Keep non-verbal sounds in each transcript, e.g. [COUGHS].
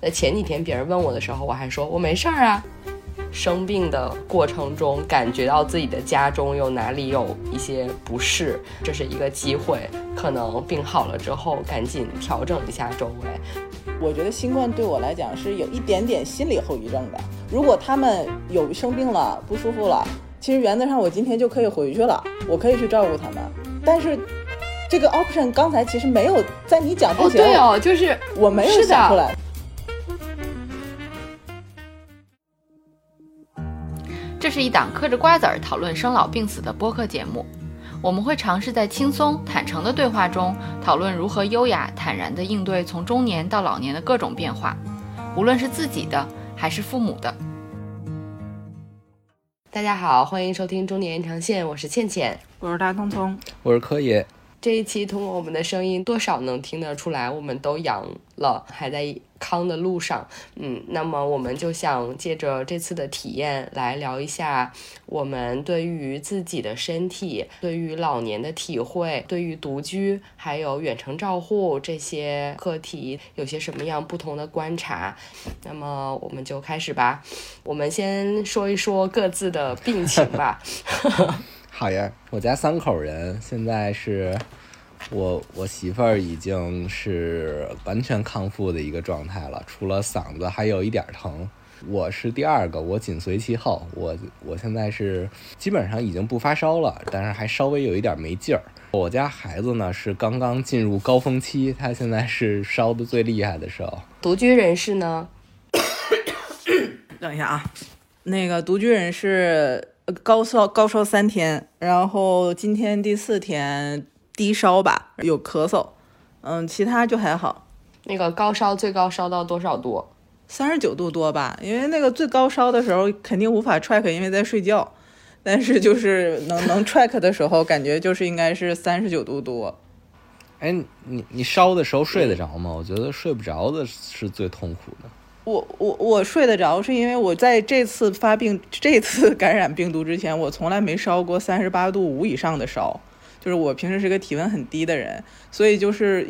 在前几天别人问我的时候，我还说我没事儿啊。生病的过程中，感觉到自己的家中有哪里有一些不适，这是一个机会。可能病好了之后，赶紧调整一下周围。我觉得新冠对我来讲是有一点点心理后遗症的。如果他们有生病了、不舒服了，其实原则上我今天就可以回去了，我可以去照顾他们。但是这个 option 刚才其实没有在你讲之前，哦对哦，就是我没有想出来。这是一档嗑着瓜子儿讨论生老病死的播客节目，我们会尝试在轻松坦诚的对话中讨论如何优雅坦然地应对从中年到老年的各种变化，无论是自己的还是父母的。大家好，欢迎收听中年延长线，我是倩倩，我是大聪聪，我是柯爷。这一期通过我们的声音，多少能听得出来，我们都阳了，还在康的路上。嗯，那么我们就想借着这次的体验，来聊一下我们对于自己的身体、对于老年的体会、对于独居还有远程照护这些课题，有些什么样不同的观察。那么我们就开始吧，我们先说一说各自的病情吧。[LAUGHS] 好呀，我家三口人，现在是我我媳妇儿已经是完全康复的一个状态了，除了嗓子还有一点疼。我是第二个，我紧随其后。我我现在是基本上已经不发烧了，但是还稍微有一点没劲儿。我家孩子呢是刚刚进入高峰期，他现在是烧的最厉害的时候。独居人士呢？[COUGHS] 等一下啊，那个独居人士。高烧高烧三天，然后今天第四天低烧吧，有咳嗽，嗯，其他就还好。那个高烧最高烧到多少度？三十九度多吧，因为那个最高烧的时候肯定无法 track，因为在睡觉。但是就是能 [LAUGHS] 能 track 的时候，感觉就是应该是三十九度多。哎，你你烧的时候睡得着吗？我觉得睡不着的是最痛苦的。我我我睡得着，是因为我在这次发病、这次感染病毒之前，我从来没烧过三十八度五以上的烧，就是我平时是个体温很低的人，所以就是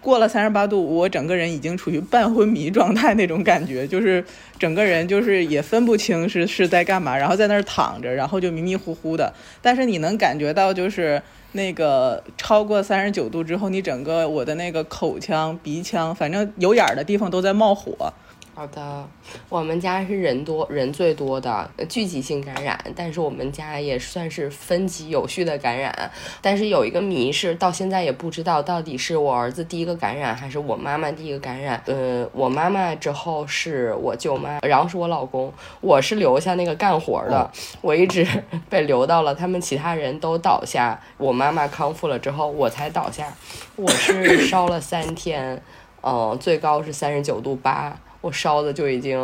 过了三十八度，我整个人已经处于半昏迷状态那种感觉，就是整个人就是也分不清是是在干嘛，然后在那儿躺着，然后就迷迷糊糊的，但是你能感觉到就是那个超过三十九度之后，你整个我的那个口腔、鼻腔，反正有眼儿的地方都在冒火。好的，我们家是人多人最多的聚集性感染，但是我们家也算是分级有序的感染。但是有一个谜是到现在也不知道到底是我儿子第一个感染还是我妈妈第一个感染。呃，我妈妈之后是我舅妈，然后是我老公，我是留下那个干活的，我一直被留到了他们其他人都倒下，我妈妈康复了之后我才倒下。我是烧了三天，嗯，最高是三十九度八。我烧的就已经，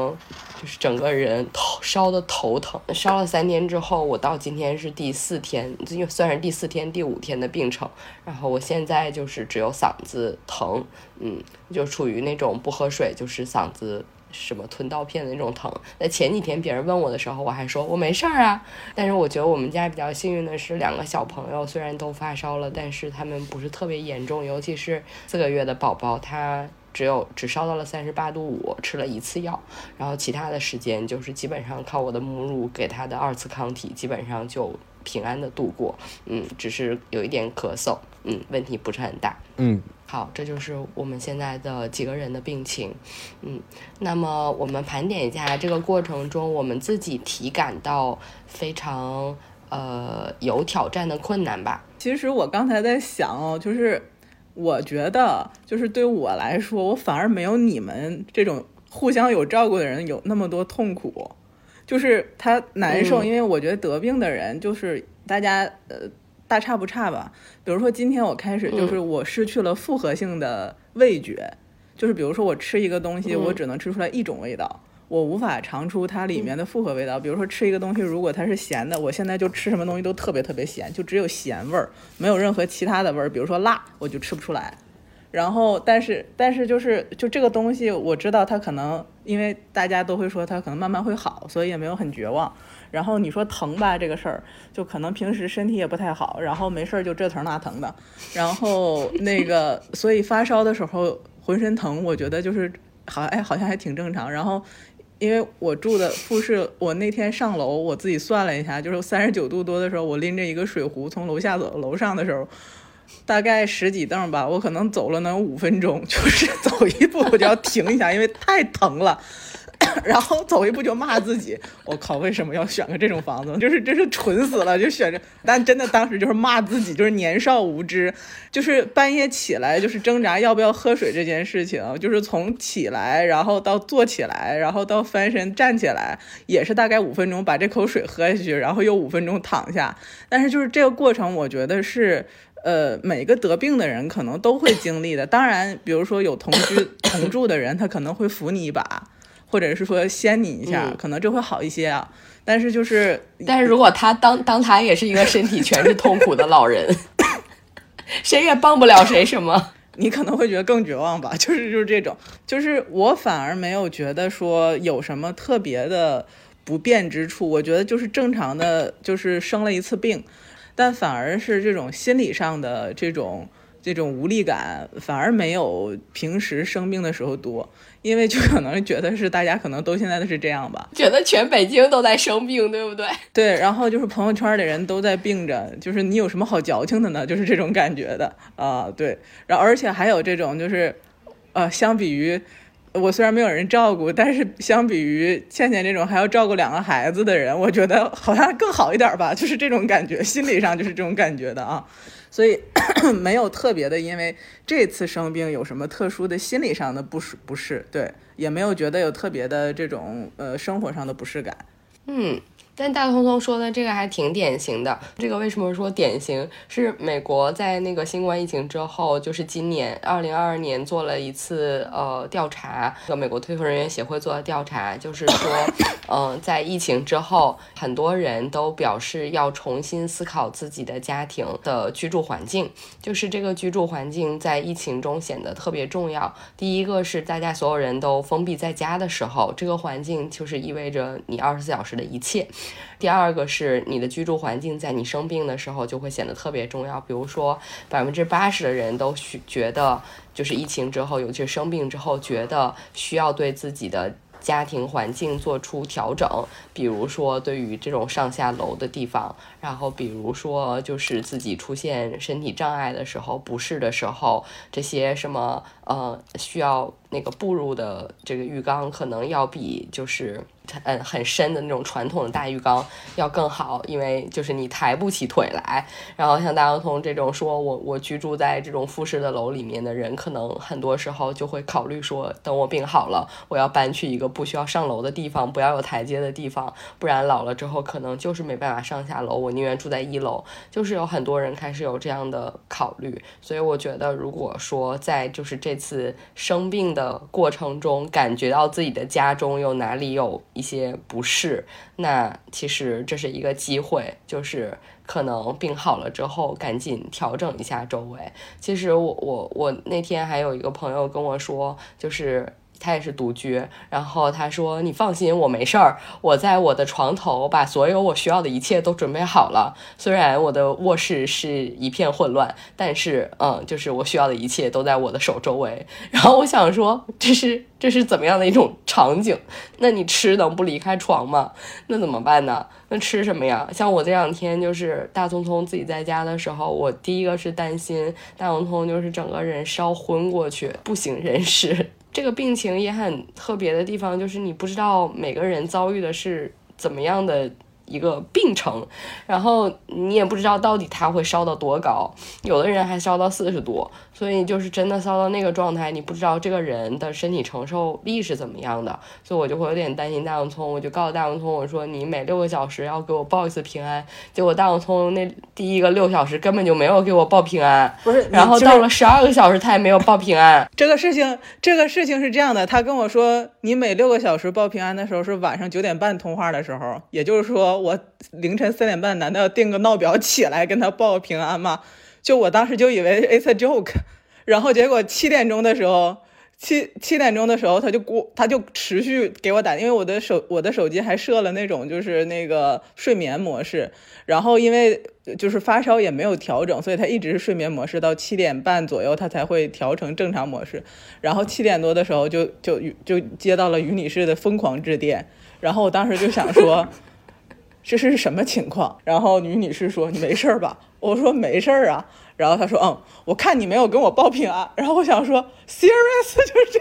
就是整个人头烧的头疼，烧了三天之后，我到今天是第四天，就算是第四天、第五天的病程。然后我现在就是只有嗓子疼，嗯，就处于那种不喝水就是嗓子什么吞刀片的那种疼。那前几天别人问我的时候，我还说我没事儿啊。但是我觉得我们家比较幸运的是，两个小朋友虽然都发烧了，但是他们不是特别严重，尤其是四个月的宝宝，他。只有只烧到了三十八度五，吃了一次药，然后其他的时间就是基本上靠我的母乳给他的二次抗体，基本上就平安的度过。嗯，只是有一点咳嗽，嗯，问题不是很大。嗯，好，这就是我们现在的几个人的病情。嗯，那么我们盘点一下这个过程中我们自己体感到非常呃有挑战的困难吧。其实我刚才在想哦，就是。我觉得，就是对我来说，我反而没有你们这种互相有照顾的人有那么多痛苦。就是他难受，因为我觉得得病的人就是大家呃大差不差吧。比如说今天我开始就是我失去了复合性的味觉，就是比如说我吃一个东西，我只能吃出来一种味道。我无法尝出它里面的复合味道，比如说吃一个东西，如果它是咸的，我现在就吃什么东西都特别特别咸，就只有咸味儿，没有任何其他的味儿，比如说辣，我就吃不出来。然后，但是，但是就是就这个东西，我知道它可能，因为大家都会说它可能慢慢会好，所以也没有很绝望。然后你说疼吧，这个事儿就可能平时身体也不太好，然后没事儿就这疼那疼的，然后 [LAUGHS] 那个，所以发烧的时候。浑身疼，我觉得就是好哎，好像还挺正常。然后因为我住的复式，我那天上楼，我自己算了一下，就是三十九度多的时候，我拎着一个水壶从楼下走楼上的时候。大概十几凳吧，我可能走了能五分钟，就是走一步我就要停一下，因为太疼了。然后走一步就骂自己，我靠，为什么要选个这种房子？就是真是蠢死了，就选着。但真的当时就是骂自己，就是年少无知，就是半夜起来就是挣扎要不要喝水这件事情，就是从起来，然后到坐起来，然后到翻身站起来，也是大概五分钟把这口水喝下去，然后又五分钟躺下。但是就是这个过程，我觉得是。呃，每个得病的人可能都会经历的。当然，比如说有同居同住的人，他可能会扶你一把，或者是说掀你一下，可能这会好一些啊。但是就是，但是如果他当当他也是一个身体全是痛苦的老人，[LAUGHS] 谁也帮不了谁什么，你可能会觉得更绝望吧。[LAUGHS] 就是就是这种，就是我反而没有觉得说有什么特别的不便之处。我觉得就是正常的，就是生了一次病。但反而是这种心理上的这种这种无力感，反而没有平时生病的时候多，因为就可能觉得是大家可能都现在都是这样吧，觉得全北京都在生病，对不对？[LAUGHS] 对，然后就是朋友圈的人都在病着，就是你有什么好矫情的呢？就是这种感觉的啊，对，然后而且还有这种就是，呃，相比于。我虽然没有人照顾，但是相比于倩倩这种还要照顾两个孩子的人，我觉得好像更好一点吧，就是这种感觉，心理上就是这种感觉的啊，所以 [CLEARS THROAT] 没有特别的，因为这次生病有什么特殊的心理上的不适不适，对，也没有觉得有特别的这种呃生活上的不适感，嗯。但大聪聪说的这个还挺典型的。这个为什么说典型？是美国在那个新冠疫情之后，就是今年二零二二年做了一次呃调查，和美国推送人员协会做的调查，就是说，嗯，在疫情之后，很多人都表示要重新思考自己的家庭的居住环境，就是这个居住环境在疫情中显得特别重要。第一个是大家所有人都封闭在家的时候，这个环境就是意味着你二十四小时的一切。第二个是你的居住环境，在你生病的时候就会显得特别重要。比如说，百分之八十的人都需觉得，就是疫情之后，尤其是生病之后，觉得需要对自己的家庭环境做出调整。比如说，对于这种上下楼的地方，然后比如说，就是自己出现身体障碍的时候、不适的时候，这些什么呃，需要那个步入的这个浴缸，可能要比就是。嗯，很深的那种传统的大浴缸要更好，因为就是你抬不起腿来。然后像大交通这种说，我我居住在这种复式的楼里面的人，可能很多时候就会考虑说，等我病好了，我要搬去一个不需要上楼的地方，不要有台阶的地方，不然老了之后可能就是没办法上下楼。我宁愿住在一楼。就是有很多人开始有这样的考虑，所以我觉得，如果说在就是这次生病的过程中，感觉到自己的家中有哪里有。一些不适，那其实这是一个机会，就是可能病好了之后赶紧调整一下周围。其实我我我那天还有一个朋友跟我说，就是。他也是独居，然后他说：“你放心，我没事儿，我在我的床头把所有我需要的一切都准备好了。虽然我的卧室是一片混乱，但是，嗯，就是我需要的一切都在我的手周围。然后我想说，这是这是怎么样的一种场景？那你吃能不离开床吗？那怎么办呢？那吃什么呀？像我这两天就是大聪聪自己在家的时候，我第一个是担心大聪聪就是整个人烧昏过去，不省人事。”这个病情也很特别的地方，就是你不知道每个人遭遇的是怎么样的。一个病程，然后你也不知道到底它会烧到多高，有的人还烧到四十多，所以就是真的烧到那个状态，你不知道这个人的身体承受力是怎么样的，所以我就会有点担心大洋葱，我就告诉大洋葱，我说你每六个小时要给我报一次平安，结果大洋葱那第一个六小时根本就没有给我报平安，不是，然后到了十二个小时他也没有报平安，这个事情这个事情是这样的，他跟我说你每六个小时报平安的时候是晚上九点半通话的时候，也就是说。我凌晨三点半，难道要定个闹表起来跟他报平安吗？就我当时就以为 it's a joke，[LAUGHS] 然后结果七点钟的时候，七七点钟的时候，他就过，他就持续给我打，因为我的手我的手机还设了那种就是那个睡眠模式，然后因为就是发烧也没有调整，所以他一直是睡眠模式，到七点半左右他才会调成正常模式，然后七点多的时候就就就接到了于女士的疯狂致电，然后我当时就想说。这是什么情况？然后女女士说：“你没事吧？”我说：“没事啊。”然后她说：“嗯，我看你没有跟我报平安。”然后我想说：“serious 就是这。”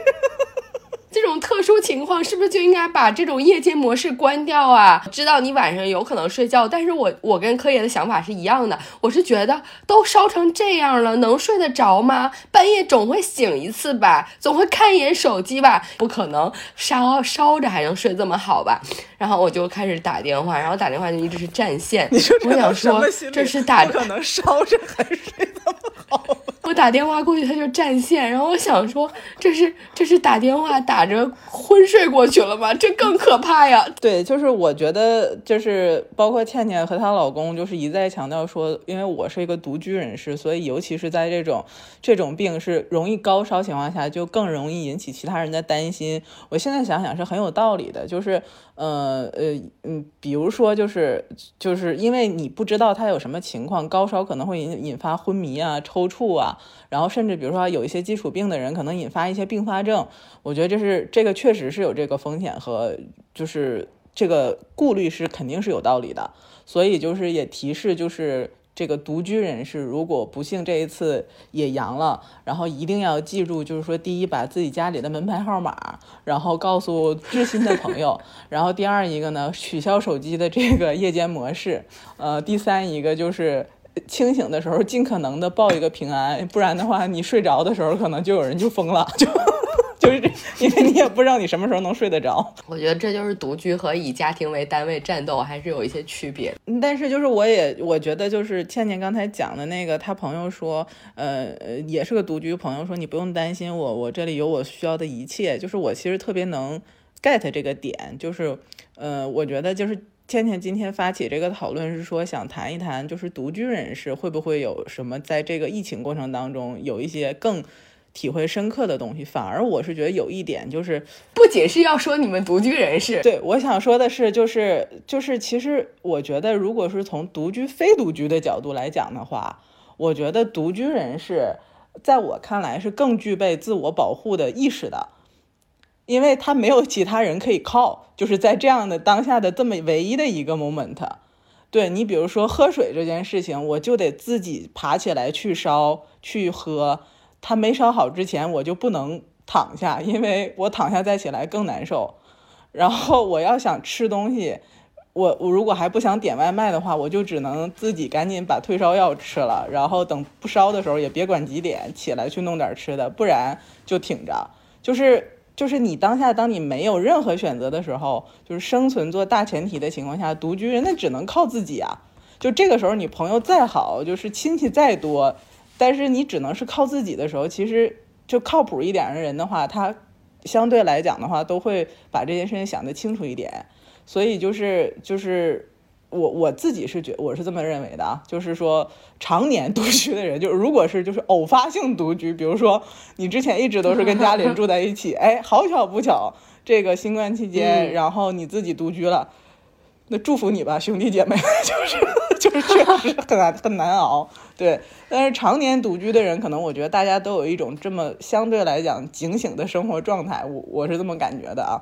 这种特殊情况是不是就应该把这种夜间模式关掉啊？知道你晚上有可能睡觉，但是我我跟柯爷的想法是一样的，我是觉得都烧成这样了，能睡得着吗？半夜总会醒一次吧，总会看一眼手机吧，不可能烧烧着还能睡这么好吧？然后我就开始打电话，然后打电话就一直是占线。你说我想说这是打可能烧着还睡这么好。[LAUGHS] 我打电话过去，他就占线，然后我想说，这是这是打电话打着昏睡过去了吗？这更可怕呀！[LAUGHS] 对，就是我觉得，就是包括倩倩和她老公，就是一再强调说，因为我是一个独居人士，所以尤其是在这种这种病是容易高烧情况下，就更容易引起其他人的担心。我现在想想是很有道理的，就是呃呃嗯，比如说就是就是因为你不知道他有什么情况，高烧可能会引引发昏迷啊、抽搐啊。然后甚至比如说有一些基础病的人，可能引发一些并发症，我觉得这是这个确实是有这个风险和就是这个顾虑是肯定是有道理的。所以就是也提示就是这个独居人士，如果不幸这一次也阳了，然后一定要记住，就是说第一把自己家里的门牌号码，然后告诉知心的朋友，然后第二一个呢取消手机的这个夜间模式，呃，第三一个就是。清醒的时候，尽可能的报一个平安，不然的话，你睡着的时候，可能就有人就疯了，就就 [LAUGHS] 是因为你也不知道你什么时候能睡得着。我觉得这就是独居和以家庭为单位战斗还是有一些区别。但是就是我也我觉得就是倩倩刚才讲的那个，她朋友说，呃呃，也是个独居朋友说，你不用担心我，我这里有我需要的一切。就是我其实特别能 get 这个点，就是呃，我觉得就是。倩倩今天发起这个讨论是说想谈一谈，就是独居人士会不会有什么在这个疫情过程当中有一些更体会深刻的东西。反而我是觉得有一点就是，不仅是要说你们独居人士，对我想说的是，就是就是其实我觉得，如果是从独居非独居的角度来讲的话，我觉得独居人士在我看来是更具备自我保护的意识的。因为他没有其他人可以靠，就是在这样的当下的这么唯一的一个 moment，对你比如说喝水这件事情，我就得自己爬起来去烧去喝，它没烧好之前我就不能躺下，因为我躺下再起来更难受。然后我要想吃东西，我我如果还不想点外卖的话，我就只能自己赶紧把退烧药吃了，然后等不烧的时候也别管几点起来去弄点吃的，不然就挺着，就是。就是你当下，当你没有任何选择的时候，就是生存做大前提的情况下，独居人那只能靠自己啊。就这个时候，你朋友再好，就是亲戚再多，但是你只能是靠自己的时候，其实就靠谱一点的人的话，他相对来讲的话，都会把这件事情想得清楚一点。所以就是就是。我我自己是觉我是这么认为的啊，就是说常年独居的人，就是如果是就是偶发性独居，比如说你之前一直都是跟家里人住在一起，[LAUGHS] 哎，好巧不巧，这个新冠期间，然后你自己独居了，那祝福你吧，兄弟姐妹，[LAUGHS] 就是就是确实很难很难熬，对。但是常年独居的人，可能我觉得大家都有一种这么相对来讲警醒的生活状态，我我是这么感觉的啊。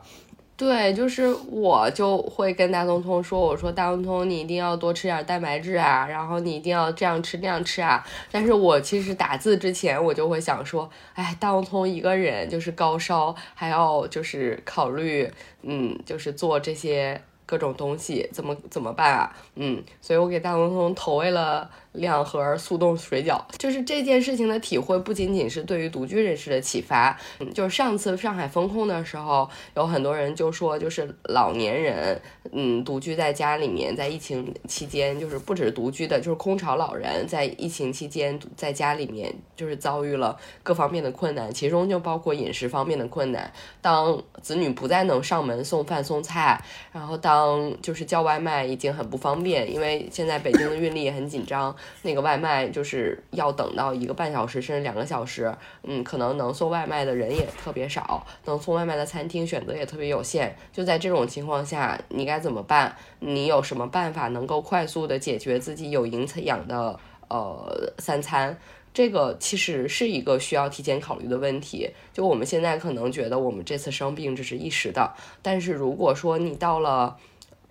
对，就是我就会跟大东通说，我说大东通，你一定要多吃点蛋白质啊，然后你一定要这样吃那样吃啊。但是我其实打字之前，我就会想说，哎，大东通一个人就是高烧，还要就是考虑，嗯，就是做这些各种东西，怎么怎么办啊？嗯，所以我给大龙通投喂了。两盒速冻水饺，就是这件事情的体会，不仅仅是对于独居人士的启发。嗯，就是上次上海封控的时候，有很多人就说，就是老年人，嗯，独居在家里面，在疫情期间，就是不止独居的，就是空巢老人，在疫情期间在家里面，就是遭遇了各方面的困难，其中就包括饮食方面的困难。当子女不再能上门送饭送菜，然后当当就是叫外卖已经很不方便，因为现在北京的运力也很紧张，那个外卖就是要等到一个半小时甚至两个小时，嗯，可能能送外卖的人也特别少，能送外卖的餐厅选择也特别有限。就在这种情况下，你该怎么办？你有什么办法能够快速的解决自己有营养的呃三餐？这个其实是一个需要提前考虑的问题。就我们现在可能觉得我们这次生病只是一时的，但是如果说你到了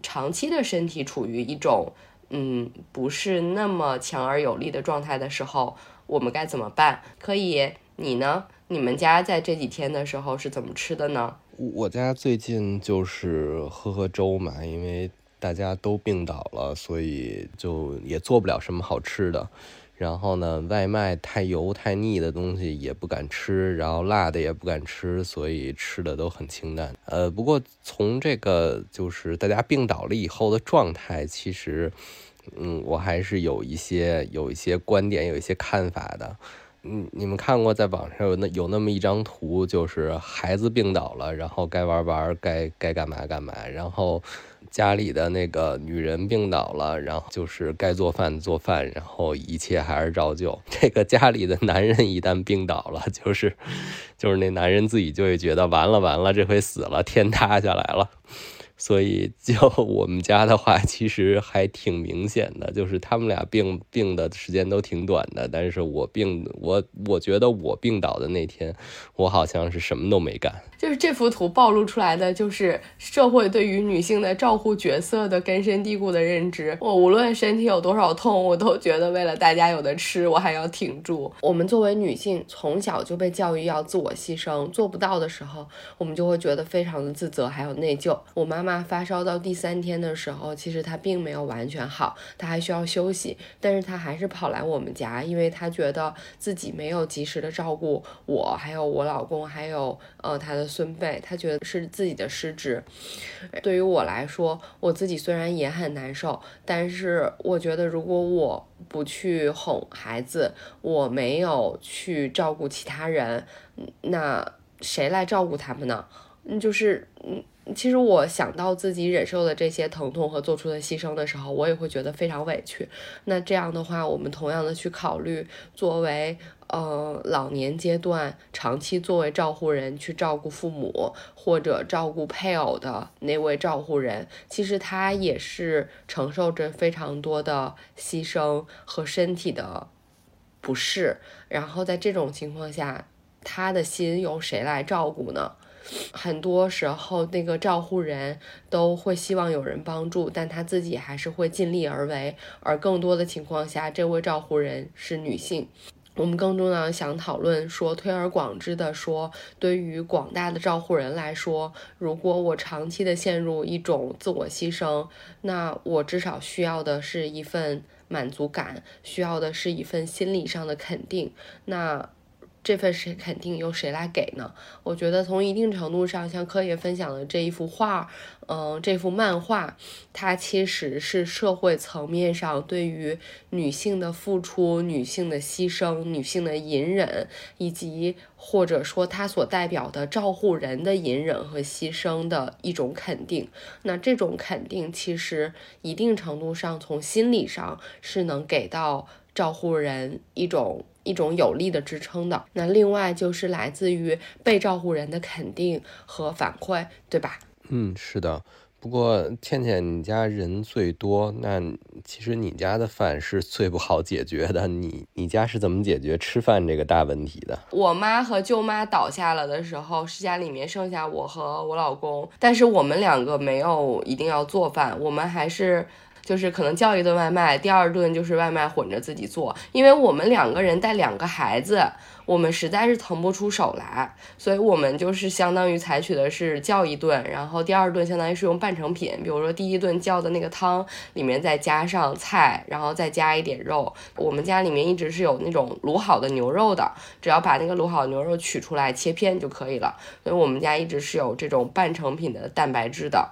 长期的身体处于一种嗯不是那么强而有力的状态的时候，我们该怎么办？可以，你呢？你们家在这几天的时候是怎么吃的呢？我家最近就是喝喝粥嘛，因为大家都病倒了，所以就也做不了什么好吃的。然后呢，外卖太油太腻的东西也不敢吃，然后辣的也不敢吃，所以吃的都很清淡。呃，不过从这个就是大家病倒了以后的状态，其实，嗯，我还是有一些有一些观点，有一些看法的。嗯，你们看过在网上有那有那么一张图，就是孩子病倒了，然后该玩玩，该该干嘛干嘛，然后。家里的那个女人病倒了，然后就是该做饭做饭，然后一切还是照旧。这个家里的男人一旦病倒了，就是，就是那男人自己就会觉得完了完了，这回死了，天塌下来了。所以，就 [LAUGHS] 我们家的话，其实还挺明显的，就是他们俩病病的时间都挺短的。但是我病，我我觉得我病倒的那天，我好像是什么都没干。就是这幅图暴露出来的，就是社会对于女性的照护角色的根深蒂固的认知。我无论身体有多少痛，我都觉得为了大家有的吃，我还要挺住。我们作为女性，从小就被教育要自我牺牲，做不到的时候，我们就会觉得非常的自责，还有内疚。我妈妈发烧到第三天的时候，其实她并没有完全好，她还需要休息，但是她还是跑来我们家，因为她觉得自己没有及时的照顾我，还有我老公，还有呃她的。孙辈，他觉得是自己的失职。对于我来说，我自己虽然也很难受，但是我觉得如果我不去哄孩子，我没有去照顾其他人，那谁来照顾他们呢？就是嗯。其实我想到自己忍受的这些疼痛和做出的牺牲的时候，我也会觉得非常委屈。那这样的话，我们同样的去考虑，作为呃老年阶段长期作为照护人去照顾父母或者照顾配偶的那位照护人，其实他也是承受着非常多的牺牲和身体的不适。然后在这种情况下，他的心由谁来照顾呢？很多时候，那个照护人都会希望有人帮助，但他自己还是会尽力而为。而更多的情况下，这位照护人是女性。我们更重要的想讨论说，推而广之的说，对于广大的照护人来说，如果我长期的陷入一种自我牺牲，那我至少需要的是一份满足感，需要的是一份心理上的肯定。那。这份是肯定由谁来给呢？我觉得从一定程度上，像柯爷分享的这一幅画，嗯，这幅漫画，它其实是社会层面上对于女性的付出、女性的牺牲、女性的隐忍，以及或者说它所代表的照护人的隐忍和牺牲的一种肯定。那这种肯定其实一定程度上从心理上是能给到照护人一种。一种有力的支撑的，那另外就是来自于被照顾人的肯定和反馈，对吧？嗯，是的。不过倩倩，你家人最多，那其实你家的饭是最不好解决的。你你家是怎么解决吃饭这个大问题的？我妈和舅妈倒下了的时候，是家里面剩下我和我老公，但是我们两个没有一定要做饭，我们还是。就是可能叫一顿外卖，第二顿就是外卖混着自己做，因为我们两个人带两个孩子，我们实在是腾不出手来，所以我们就是相当于采取的是叫一顿，然后第二顿相当于是用半成品，比如说第一顿叫的那个汤里面再加上菜，然后再加一点肉。我们家里面一直是有那种卤好的牛肉的，只要把那个卤好牛肉取出来切片就可以了，所以我们家一直是有这种半成品的蛋白质的。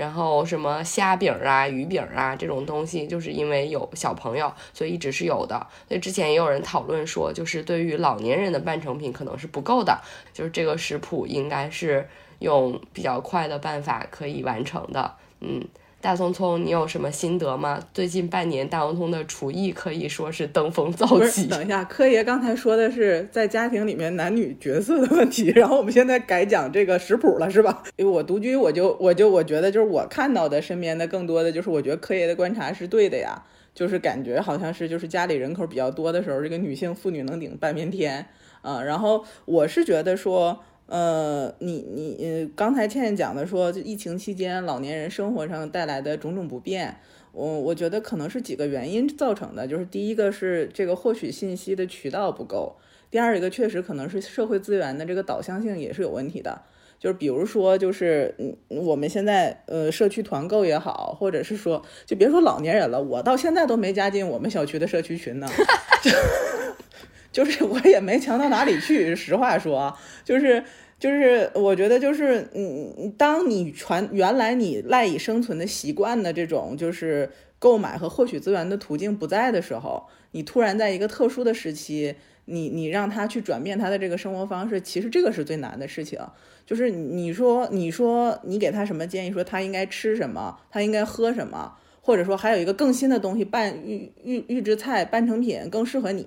然后什么虾饼啊、鱼饼啊这种东西，就是因为有小朋友，所以一直是有的。所以之前也有人讨论说，就是对于老年人的半成品可能是不够的，就是这个食谱应该是用比较快的办法可以完成的。嗯，大聪聪，你有什么心得吗？最近半年，大聪聪的厨艺可以说是登峰造极。等一下，柯爷刚才说的是在家庭里面男女角色的问题，然后我们现在改讲这个食谱了，是吧？因为我独居，我就我就我觉得就是我看到的身边的更多的就是我觉得柯爷的观察是对的呀，就是感觉好像是就是家里人口比较多的时候，这个女性妇女能顶半边天啊、然后我是觉得说。呃，你你呃，刚才倩倩讲的说，就疫情期间老年人生活上带来的种种不便，我我觉得可能是几个原因造成的，就是第一个是这个获取信息的渠道不够，第二一个确实可能是社会资源的这个导向性也是有问题的。就是比如说，就是嗯，我们现在呃社区团购也好，或者是说，就别说老年人了，我到现在都没加进我们小区的社区群呢，[LAUGHS] 就是 [LAUGHS] 我也没强到哪里去。实话说，就是就是我觉得就是嗯，当你传原来你赖以生存的习惯的这种就是购买和获取资源的途径不在的时候，你突然在一个特殊的时期，你你让他去转变他的这个生活方式，其实这个是最难的事情。就是你说你说你给他什么建议，说他应该吃什么，他应该喝什么，或者说还有一个更新的东西半预预预制菜半成品更适合你。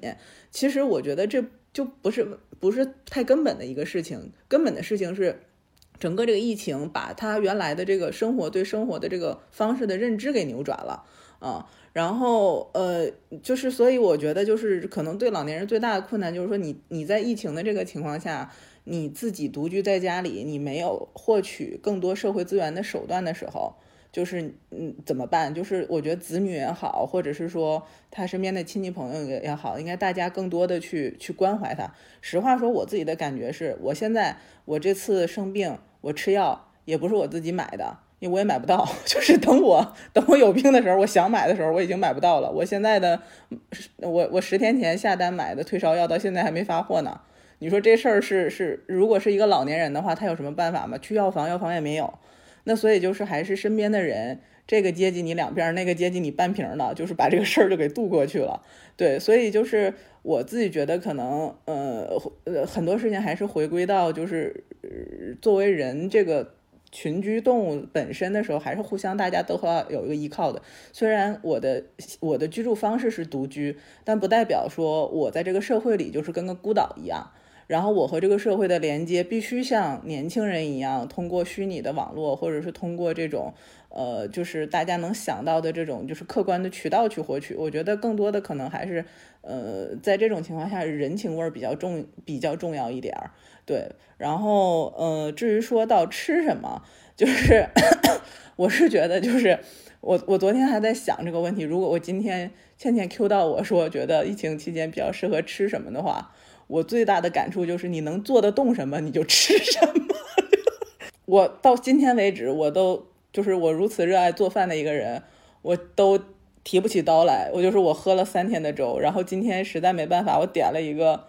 其实我觉得这就不是不是太根本的一个事情，根本的事情是。整个这个疫情把他原来的这个生活对生活的这个方式的认知给扭转了啊，然后呃，就是所以我觉得就是可能对老年人最大的困难就是说你你在疫情的这个情况下，你自己独居在家里，你没有获取更多社会资源的手段的时候，就是嗯怎么办？就是我觉得子女也好，或者是说他身边的亲戚朋友也也好，应该大家更多的去去关怀他。实话说，我自己的感觉是我现在我这次生病，我吃药也不是我自己买的。因为我也买不到，[LAUGHS] 就是等我等我有病的时候，我想买的时候，我已经买不到了。我现在的，我我十天前下单买的退烧药，到现在还没发货呢。你说这事儿是是，如果是一个老年人的话，他有什么办法吗？去药房，药房也没有。那所以就是还是身边的人，这个接济你两瓶，那个接济你半瓶的，就是把这个事儿就给渡过去了。对，所以就是我自己觉得可能，呃呃，很多事情还是回归到就是、呃作为人这个。群居动物本身的时候，还是互相大家都要有一个依靠的。虽然我的我的居住方式是独居，但不代表说我在这个社会里就是跟个孤岛一样。然后我和这个社会的连接必须像年轻人一样，通过虚拟的网络，或者是通过这种呃，就是大家能想到的这种就是客观的渠道去获取。我觉得更多的可能还是呃，在这种情况下，人情味儿比较重，比较重要一点儿。对，然后呃，至于说到吃什么，就是 [COUGHS] 我是觉得就是我我昨天还在想这个问题，如果我今天倩倩 Q 到我说觉得疫情期间比较适合吃什么的话，我最大的感触就是你能做得动什么你就吃什么。[LAUGHS] 我到今天为止，我都就是我如此热爱做饭的一个人，我都提不起刀来。我就是我喝了三天的粥，然后今天实在没办法，我点了一个。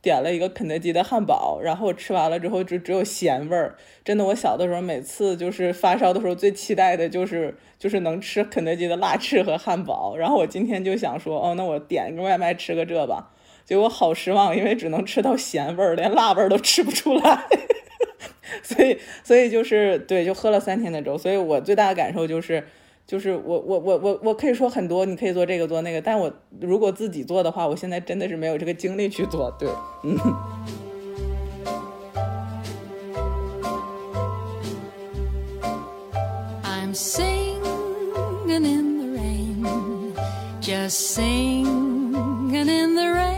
点了一个肯德基的汉堡，然后我吃完了之后就只有咸味儿。真的，我小的时候每次就是发烧的时候最期待的就是就是能吃肯德基的辣翅和汉堡。然后我今天就想说，哦，那我点一个外卖吃个这吧。结果好失望，因为只能吃到咸味儿，连辣味儿都吃不出来。[LAUGHS] 所以，所以就是对，就喝了三天的粥。所以我最大的感受就是。就是我我我我我可以说很多，你可以做这个做那个，但我如果自己做的话，我现在真的是没有这个精力去做。对，嗯。I'm singing in the rain, just singing in the rain.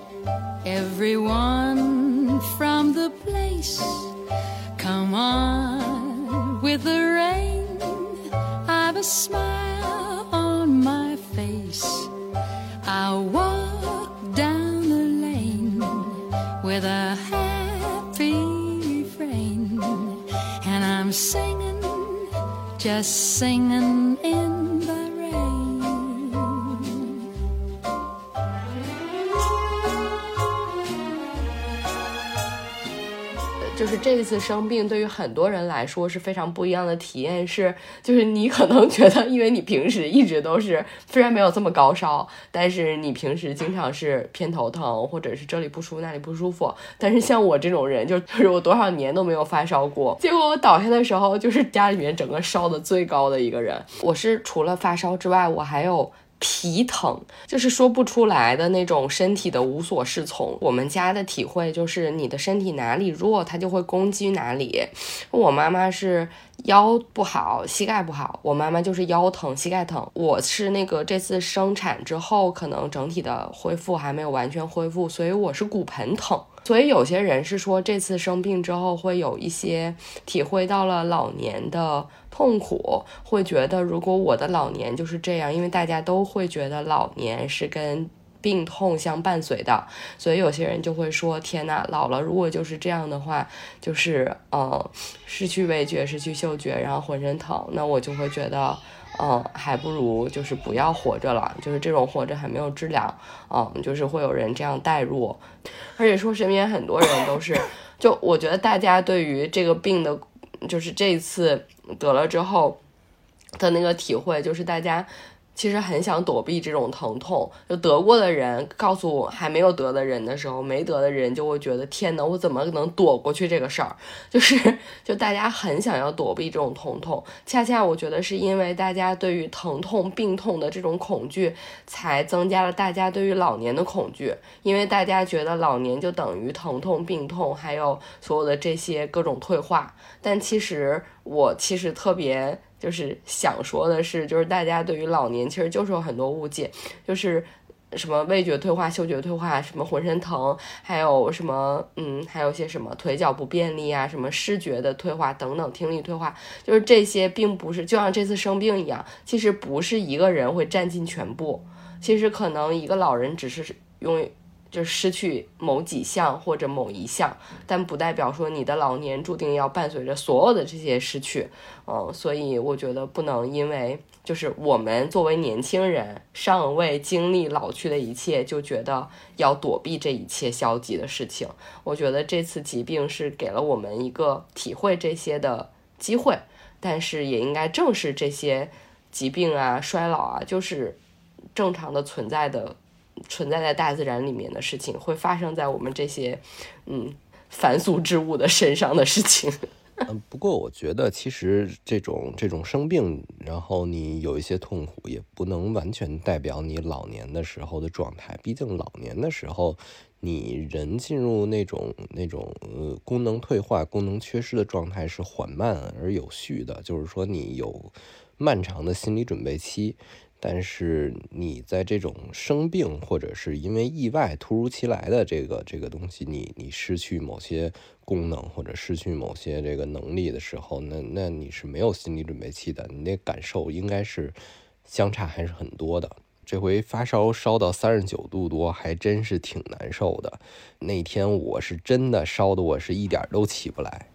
everyone from the place. Come on with the rain. I've a smile on my face. I'll walk down the lane with a happy refrain. And I'm singing, just singing 这一次生病对于很多人来说是非常不一样的体验，是就是你可能觉得，因为你平时一直都是虽然没有这么高烧，但是你平时经常是偏头疼，或者是这里不舒服那里不舒服。但是像我这种人，就就是我多少年都没有发烧过，结果我倒下的时候，就是家里面整个烧的最高的一个人。我是除了发烧之外，我还有。皮疼，就是说不出来的那种身体的无所适从。我们家的体会就是，你的身体哪里弱，它就会攻击哪里。我妈妈是腰不好，膝盖不好，我妈妈就是腰疼，膝盖疼。我是那个这次生产之后，可能整体的恢复还没有完全恢复，所以我是骨盆疼。所以有些人是说，这次生病之后会有一些体会到了老年的痛苦，会觉得如果我的老年就是这样，因为大家都会觉得老年是跟病痛相伴随的，所以有些人就会说：天呐，老了如果就是这样的话，就是呃失去味觉、失去嗅觉，然后浑身疼，那我就会觉得。嗯，还不如就是不要活着了，就是这种活着还没有治疗，嗯，就是会有人这样代入，而且说身边很多人都是，就我觉得大家对于这个病的，就是这一次得了之后的那个体会，就是大家。其实很想躲避这种疼痛，就得过的人告诉我还没有得的人的时候，没得的人就会觉得天哪，我怎么能躲过去这个事儿？[LAUGHS] 就是就大家很想要躲避这种疼痛，恰恰我觉得是因为大家对于疼痛、病痛的这种恐惧，才增加了大家对于老年的恐惧，因为大家觉得老年就等于疼痛、病痛，还有所有的这些各种退化。但其实我其实特别。就是想说的是，就是大家对于老年其实就是有很多误解，就是什么味觉退化、嗅觉退化，什么浑身疼，还有什么嗯，还有些什么腿脚不便利啊，什么视觉的退化等等，听力退化，就是这些并不是就像这次生病一样，其实不是一个人会占尽全部，其实可能一个老人只是用。就失去某几项或者某一项，但不代表说你的老年注定要伴随着所有的这些失去，嗯，所以我觉得不能因为就是我们作为年轻人尚未经历老去的一切，就觉得要躲避这一切消极的事情。我觉得这次疾病是给了我们一个体会这些的机会，但是也应该正视这些疾病啊、衰老啊，就是正常的存在的。存在在大自然里面的事情，会发生在我们这些嗯凡俗之物的身上的事情。[LAUGHS] 嗯，不过我觉得其实这种这种生病，然后你有一些痛苦，也不能完全代表你老年的时候的状态。毕竟老年的时候，你人进入那种那种呃功能退化、功能缺失的状态是缓慢而有序的，就是说你有漫长的心理准备期。但是你在这种生病或者是因为意外突如其来的这个这个东西，你你失去某些功能或者失去某些这个能力的时候，那那你是没有心理准备期的，你那感受应该是相差还是很多的。这回发烧烧到三十九度多，还真是挺难受的。那天我是真的烧的，我是一点都起不来。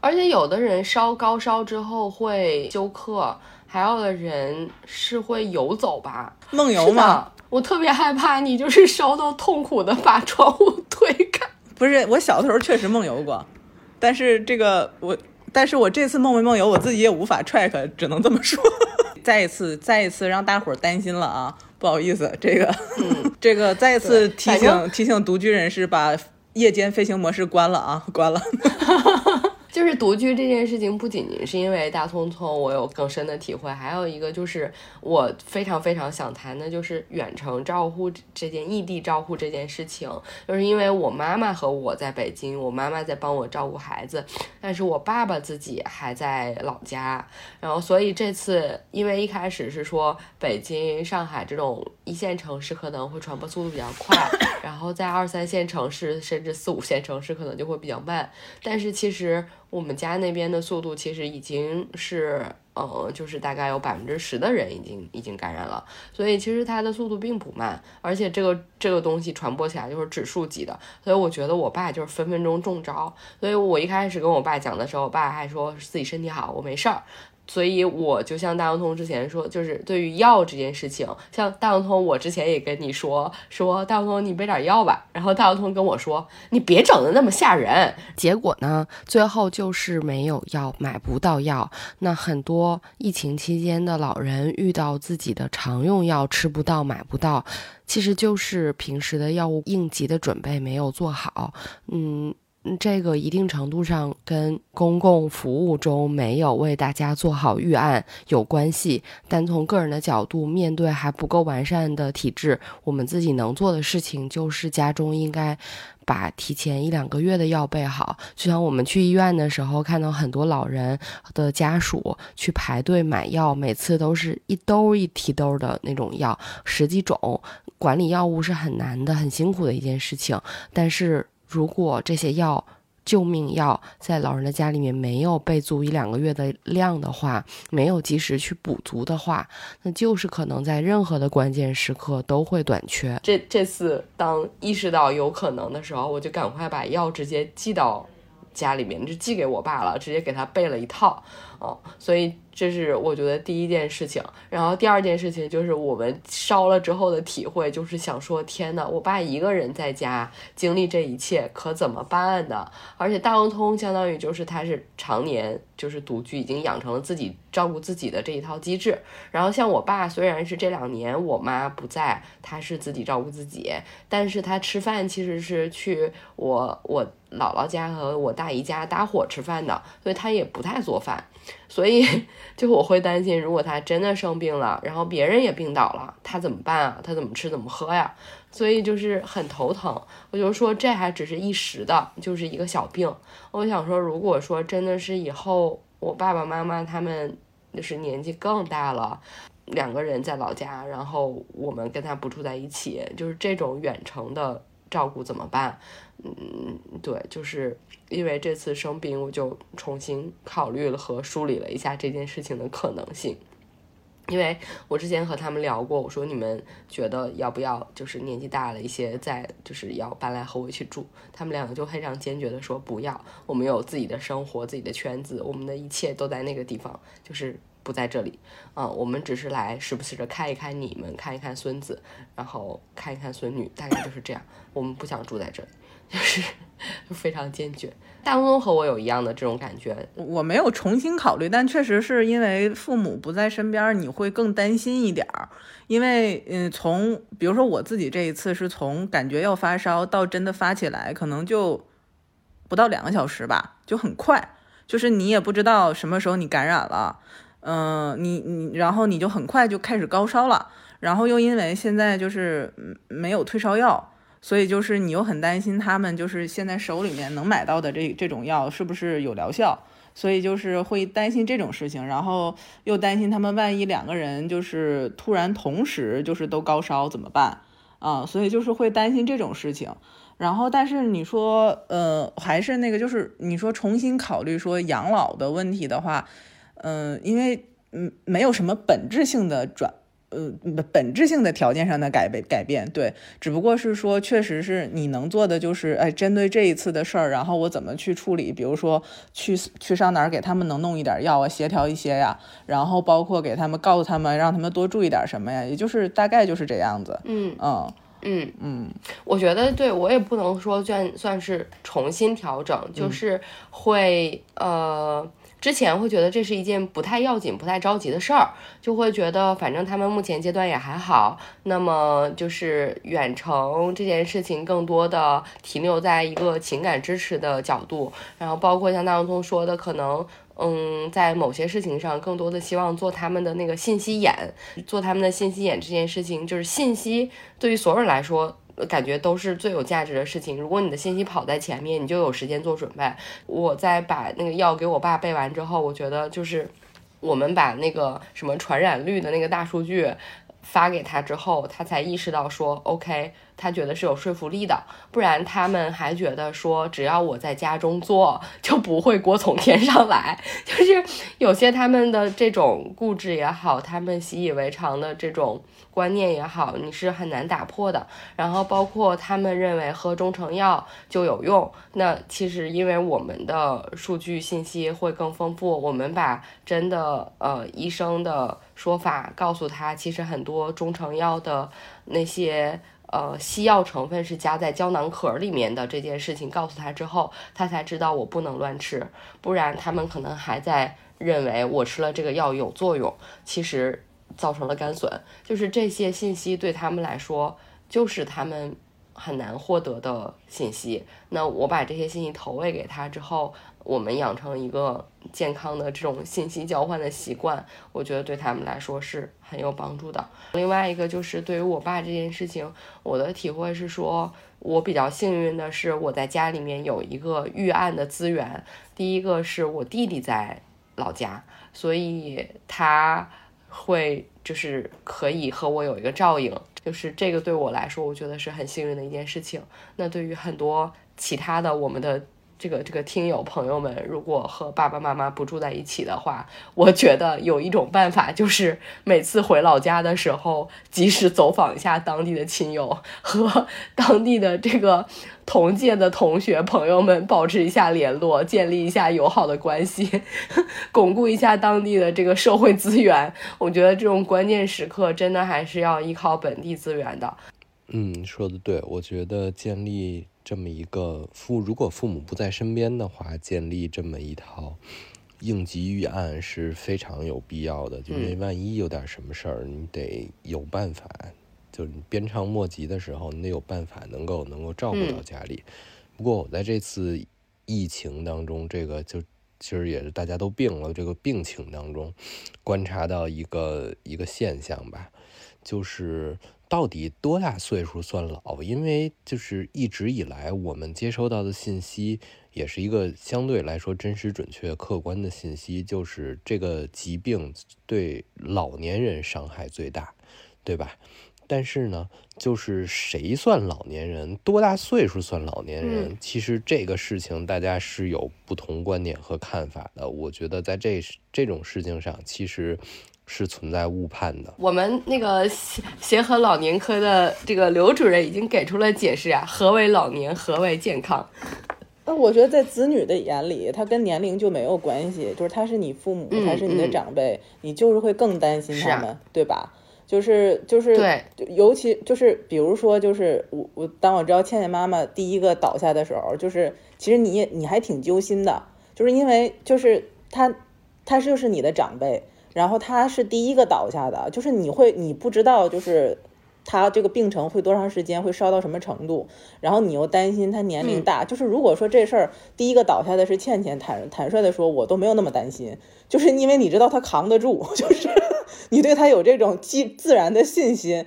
而且有的人烧高烧之后会休克。还有的人是会游走吧，梦游吗？我特别害怕你就是烧到痛苦的把窗户推开。[LAUGHS] 不是，我小的时候确实梦游过，但是这个我，但是我这次梦没梦游，我自己也无法 track，只能这么说。[LAUGHS] 再一次，再一次让大伙儿担心了啊！不好意思，这个，这个再一次提醒提醒独居人士把夜间飞行模式关了啊，关了。[LAUGHS] 就是独居这件事情，不仅仅是因为大聪聪我有更深的体会，还有一个就是我非常非常想谈的，就是远程照护这件异地照护这件事情。就是因为我妈妈和我在北京，我妈妈在帮我照顾孩子，但是我爸爸自己还在老家。然后，所以这次因为一开始是说北京、上海这种一线城市可能会传播速度比较快，然后在二三线城市甚至四五线城市可能就会比较慢。但是其实。我们家那边的速度其实已经是，呃，就是大概有百分之十的人已经已经感染了，所以其实它的速度并不慢，而且这个这个东西传播起来就是指数级的，所以我觉得我爸就是分分钟中招。所以我一开始跟我爸讲的时候，我爸还说自己身体好，我没事儿。所以我就像大洋通之前说，就是对于药这件事情，像大洋通，我之前也跟你说说，大洋通你备点药吧。然后大洋通跟我说，你别整的那么吓人。结果呢，最后就是没有药，买不到药。那很多疫情期间的老人遇到自己的常用药吃不到、买不到，其实就是平时的药物应急的准备没有做好。嗯。这个一定程度上跟公共服务中没有为大家做好预案有关系，但从个人的角度，面对还不够完善的体制，我们自己能做的事情就是家中应该把提前一两个月的药备好。就像我们去医院的时候，看到很多老人的家属去排队买药，每次都是一兜一提兜的那种药，十几种，管理药物是很难的、很辛苦的一件事情，但是。如果这些药、救命药在老人的家里面没有备足一两个月的量的话，没有及时去补足的话，那就是可能在任何的关键时刻都会短缺。这这次当意识到有可能的时候，我就赶快把药直接寄到家里面，就寄给我爸了，直接给他备了一套。哦，所以。这是我觉得第一件事情，然后第二件事情就是我们烧了之后的体会，就是想说，天呐，我爸一个人在家经历这一切，可怎么办呢？而且大融通相当于就是他是常年就是独居，已经养成了自己照顾自己的这一套机制。然后像我爸，虽然是这两年我妈不在，他是自己照顾自己，但是他吃饭其实是去我我姥姥家和我大姨家搭伙吃饭的，所以他也不太做饭。所以，[LAUGHS] 就我会担心，如果他真的生病了，然后别人也病倒了，他怎么办啊？他怎么吃怎么喝呀？所以就是很头疼。我就说这还只是一时的，就是一个小病。我想说，如果说真的是以后我爸爸妈妈他们就是年纪更大了，两个人在老家，然后我们跟他不住在一起，就是这种远程的照顾怎么办？嗯，对，就是因为这次生病，我就重新考虑了和梳理了一下这件事情的可能性。因为我之前和他们聊过，我说你们觉得要不要，就是年纪大了一些，再就是要搬来和我一起住。他们两个就非常坚决的说不要，我们有自己的生活、自己的圈子，我们的一切都在那个地方，就是不在这里。嗯，我们只是来时不时的看一看你们，看一看孙子，然后看一看孙女，大概就是这样。我们不想住在这里。就是非常坚决，大东和我有一样的这种感觉。我没有重新考虑，但确实是因为父母不在身边，你会更担心一点儿。因为，嗯，从比如说我自己这一次是从感觉要发烧到真的发起来，可能就不到两个小时吧，就很快。就是你也不知道什么时候你感染了，嗯，你你然后你就很快就开始高烧了，然后又因为现在就是没有退烧药。所以就是你又很担心他们就是现在手里面能买到的这这种药是不是有疗效，所以就是会担心这种事情，然后又担心他们万一两个人就是突然同时就是都高烧怎么办啊？所以就是会担心这种事情。然后但是你说呃还是那个就是你说重新考虑说养老的问题的话，嗯，因为嗯没有什么本质性的转。呃，本质性的条件上的改变改变，对，只不过是说，确实是你能做的就是，哎，针对这一次的事儿，然后我怎么去处理？比如说，去去上哪儿给他们能弄一点药啊，协调一些呀，然后包括给他们告诉他们，让他们多注意点什么呀，也就是大概就是这样子。嗯嗯嗯嗯，我觉得对我也不能说算算是重新调整，就是会呃。之前会觉得这是一件不太要紧、不太着急的事儿，就会觉得反正他们目前阶段也还好。那么就是远程这件事情，更多的停留在一个情感支持的角度，然后包括像大王通说的，可能嗯，在某些事情上，更多的希望做他们的那个信息眼，做他们的信息眼这件事情，就是信息对于所有人来说。感觉都是最有价值的事情。如果你的信息跑在前面，你就有时间做准备。我在把那个药给我爸备完之后，我觉得就是我们把那个什么传染率的那个大数据发给他之后，他才意识到说，OK，他觉得是有说服力的，不然他们还觉得说只要我在家中做，就不会锅从天上来。就是有些他们的这种固执也好，他们习以为常的这种观念也好，你是很难打破的。然后包括他们认为喝中成药就有用，那其实因为我们的数据信息会更丰富，我们把真的呃医生的说法告诉他，其实很多中成药的那些。呃，西药成分是加在胶囊壳里面的这件事情告诉他之后，他才知道我不能乱吃，不然他们可能还在认为我吃了这个药有作用，其实造成了肝损。就是这些信息对他们来说，就是他们很难获得的信息。那我把这些信息投喂给他之后。我们养成一个健康的这种信息交换的习惯，我觉得对他们来说是很有帮助的。另外一个就是对于我爸这件事情，我的体会是说，我比较幸运的是我在家里面有一个预案的资源。第一个是我弟弟在老家，所以他会就是可以和我有一个照应，就是这个对我来说，我觉得是很幸运的一件事情。那对于很多其他的我们的。这个这个听友朋友们，如果和爸爸妈妈不住在一起的话，我觉得有一种办法，就是每次回老家的时候，及时走访一下当地的亲友，和当地的这个同届的同学朋友们保持一下联络，建立一下友好的关系，[LAUGHS] 巩固一下当地的这个社会资源。我觉得这种关键时刻，真的还是要依靠本地资源的。嗯，说的对，我觉得建立。这么一个父，如果父母不在身边的话，建立这么一套应急预案是非常有必要的。就因为万一有点什么事儿，你得有办法，就是鞭长莫及的时候，你得有办法能够能够照顾到家里。不过我在这次疫情当中，这个就其实也是大家都病了，这个病情当中观察到一个一个现象吧，就是。到底多大岁数算老？因为就是一直以来我们接收到的信息，也是一个相对来说真实、准确、客观的信息，就是这个疾病对老年人伤害最大，对吧？但是呢，就是谁算老年人，多大岁数算老年人？其实这个事情大家是有不同观点和看法的。我觉得在这这种事情上，其实。是存在误判的。我们那个协协和老年科的这个刘主任已经给出了解释啊，何为老年，何为健康？那我觉得在子女的眼里，他跟年龄就没有关系，就是他是你父母，他是你的长辈，你就是会更担心他们，对吧？就是就是对，尤其就是比如说，就是我我当我知道倩倩妈妈第一个倒下的时候，就是其实你你还挺揪心的，就是因为就是他他就是你的长辈。然后他是第一个倒下的，就是你会你不知道，就是他这个病程会多长时间，会烧到什么程度，然后你又担心他年龄大，就是如果说这事儿第一个倒下的是倩倩，坦坦率的说，我都没有那么担心，就是因为你知道他扛得住，[LAUGHS] 就是你对他有这种自自然的信心，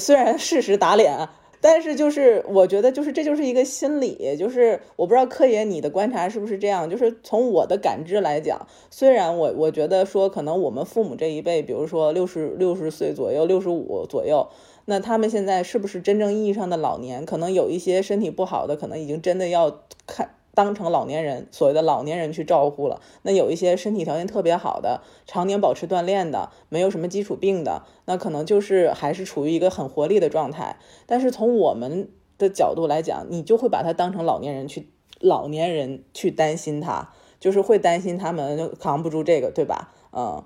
虽然事实打脸。但是就是我觉得就是这就是一个心理，就是我不知道柯爷你的观察是不是这样，就是从我的感知来讲，虽然我我觉得说可能我们父母这一辈，比如说六十六十岁左右、六十五左右，那他们现在是不是真正意义上的老年？可能有一些身体不好的，可能已经真的要看。当成老年人，所谓的老年人去照顾了。那有一些身体条件特别好的，常年保持锻炼的，没有什么基础病的，那可能就是还是处于一个很活力的状态。但是从我们的角度来讲，你就会把他当成老年人去，老年人去担心他，就是会担心他们扛不住这个，对吧？嗯。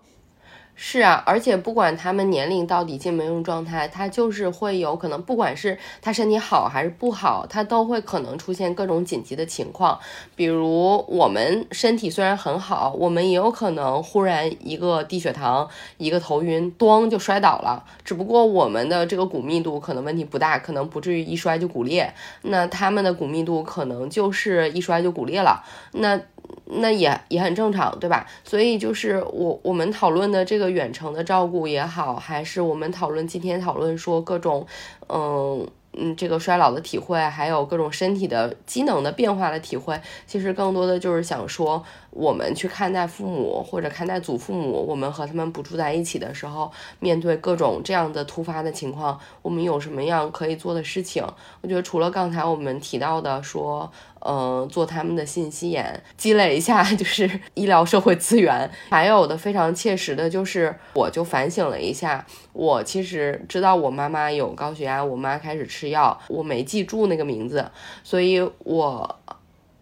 是啊，而且不管他们年龄到底进没用状态，他就是会有可能，不管是他身体好还是不好，他都会可能出现各种紧急的情况。比如我们身体虽然很好，我们也有可能忽然一个低血糖，一个头晕，咣就摔倒了。只不过我们的这个骨密度可能问题不大，可能不至于一摔就骨裂。那他们的骨密度可能就是一摔就骨裂了。那。那也也很正常，对吧？所以就是我我们讨论的这个远程的照顾也好，还是我们讨论今天讨论说各种，嗯嗯，这个衰老的体会，还有各种身体的机能的变化的体会，其实更多的就是想说，我们去看待父母或者看待祖父母，我们和他们不住在一起的时候，面对各种这样的突发的情况，我们有什么样可以做的事情？我觉得除了刚才我们提到的说，呃，做他们的信息眼，积累一下就是医疗社会资源，还有的非常切实的就是，我就反省了一下，我其实知道我妈妈有高血压，我妈开始吃药，我没记住那个名字，所以我。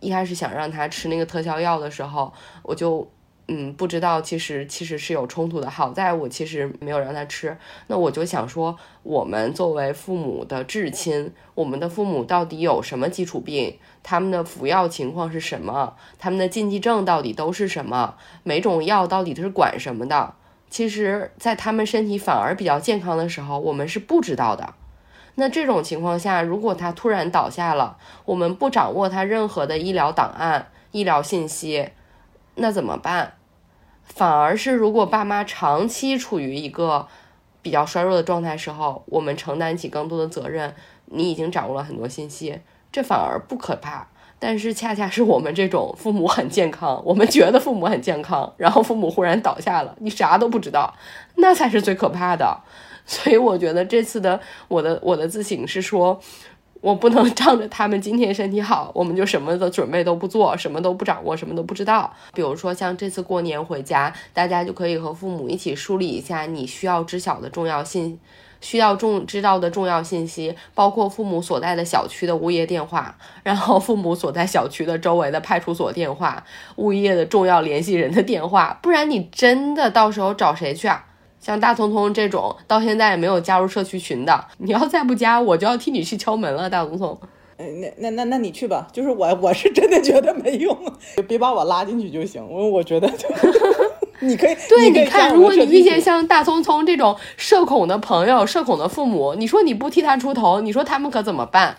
一开始想让他吃那个特效药的时候，我就嗯不知道，其实其实是有冲突的。好在我其实没有让他吃。那我就想说，我们作为父母的至亲，我们的父母到底有什么基础病？他们的服药情况是什么？他们的禁忌症到底都是什么？每种药到底是管什么的？其实，在他们身体反而比较健康的时候，我们是不知道的。那这种情况下，如果他突然倒下了，我们不掌握他任何的医疗档案、医疗信息，那怎么办？反而是如果爸妈长期处于一个比较衰弱的状态时候，我们承担起更多的责任，你已经掌握了很多信息，这反而不可怕。但是恰恰是我们这种父母很健康，我们觉得父母很健康，然后父母忽然倒下了，你啥都不知道，那才是最可怕的。所以我觉得这次的我的我的自省是说，我不能仗着他们今天身体好，我们就什么的准备都不做，什么都不掌握，什么都不知道。比如说像这次过年回家，大家就可以和父母一起梳理一下你需要知晓的重要信，需要重知道的重要信息，包括父母所在的小区的物业电话，然后父母所在小区的周围的派出所电话，物业的重要联系人的电话，不然你真的到时候找谁去啊？像大聪聪这种到现在也没有加入社区群的，你要再不加，我就要替你去敲门了。大聪聪，嗯，那那那那你去吧。就是我，我是真的觉得没用，别把我拉进去就行。我我觉得就，[LAUGHS] 你可以对，你看，如果你遇见像大聪聪这种社恐的朋友、社恐的父母，你说你不替他出头，你说他们可怎么办？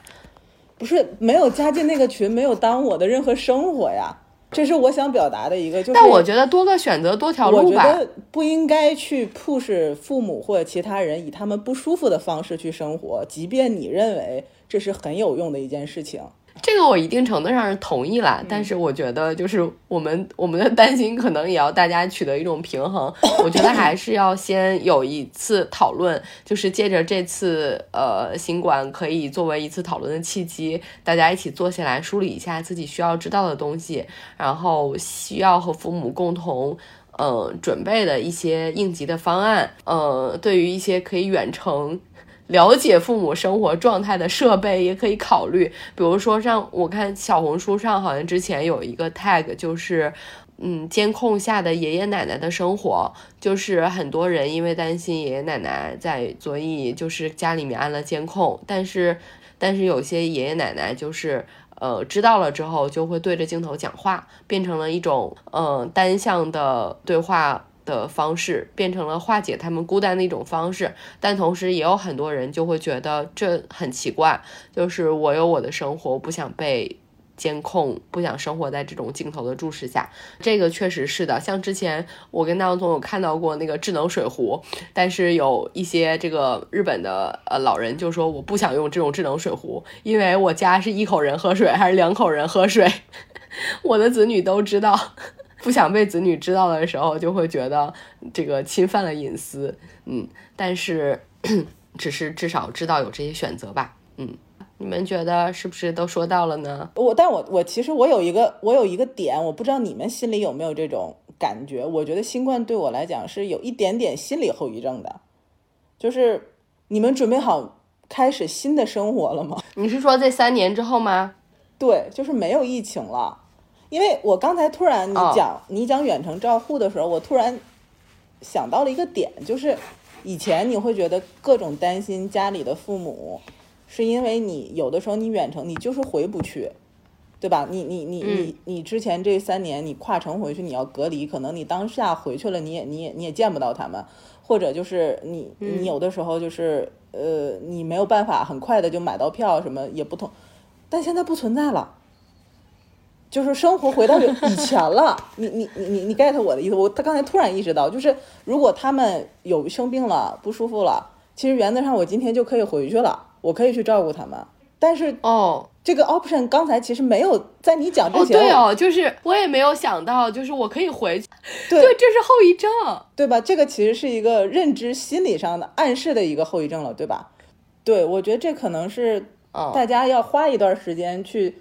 不是没有加进那个群，没有耽误我的任何生活呀。这是我想表达的一个，就是。但我觉得多个选择多条路吧。我觉得不应该去 push 父母或者其他人以他们不舒服的方式去生活，即便你认为这是很有用的一件事情。这个我一定程度上是同意了，但是我觉得就是我们我们的担心可能也要大家取得一种平衡。我觉得还是要先有一次讨论，就是借着这次呃新冠可以作为一次讨论的契机，大家一起坐下来梳理一下自己需要知道的东西，然后需要和父母共同呃准备的一些应急的方案。呃，对于一些可以远程。了解父母生活状态的设备也可以考虑，比如说像我看小红书上好像之前有一个 tag，就是嗯监控下的爷爷奶奶的生活，就是很多人因为担心爷爷奶奶在，所以就是家里面安了监控，但是但是有些爷爷奶奶就是呃知道了之后就会对着镜头讲话，变成了一种呃单向的对话。的方式变成了化解他们孤单的一种方式，但同时也有很多人就会觉得这很奇怪，就是我有我的生活，不想被监控，不想生活在这种镜头的注视下。这个确实是的，像之前我跟大王总有看到过那个智能水壶，但是有一些这个日本的呃老人就说我不想用这种智能水壶，因为我家是一口人喝水还是两口人喝水，[LAUGHS] 我的子女都知道。不想被子女知道的时候，就会觉得这个侵犯了隐私，嗯，但是只是至少知道有这些选择吧，嗯，你们觉得是不是都说到了呢？我，但我我其实我有一个我有一个点，我不知道你们心里有没有这种感觉？我觉得新冠对我来讲是有一点点心理后遗症的，就是你们准备好开始新的生活了吗？[LAUGHS] 你是说这三年之后吗？对，就是没有疫情了。因为我刚才突然你讲你讲远程照护的时候，我突然想到了一个点，就是以前你会觉得各种担心家里的父母，是因为你有的时候你远程你就是回不去，对吧？你你你你你之前这三年你跨城回去你要隔离，可能你当下回去了你也你也你也见不到他们，或者就是你你有的时候就是呃你没有办法很快的就买到票什么也不同，但现在不存在了。就是生活回到以前了，[LAUGHS] 你你你你你 get 我的意思？我他刚才突然意识到，就是如果他们有生病了、不舒服了，其实原则上我今天就可以回去了，我可以去照顾他们。但是哦这个 option 刚才其实没有在你讲之哦，前，对哦，就是我也没有想到，就是我可以回去，对对，这是后遗症。对吧？这个其实是一个认知心理上的暗示的一个后遗症了，对吧？对，我觉得这可能是嗯大家要花一段时间去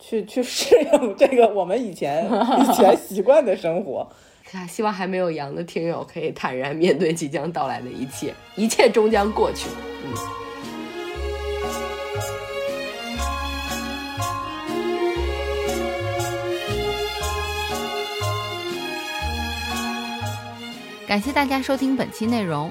去去适应 [LAUGHS] 这个我们以前以前习惯的生活。[LAUGHS] 啊，希望还没有阳的听友可以坦然面对即将到来的一切，一切终将过去。嗯。感谢大家收听本期内容。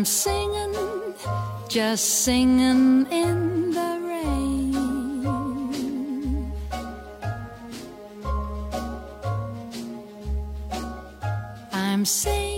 I'm singing, just singing in the rain. I'm singing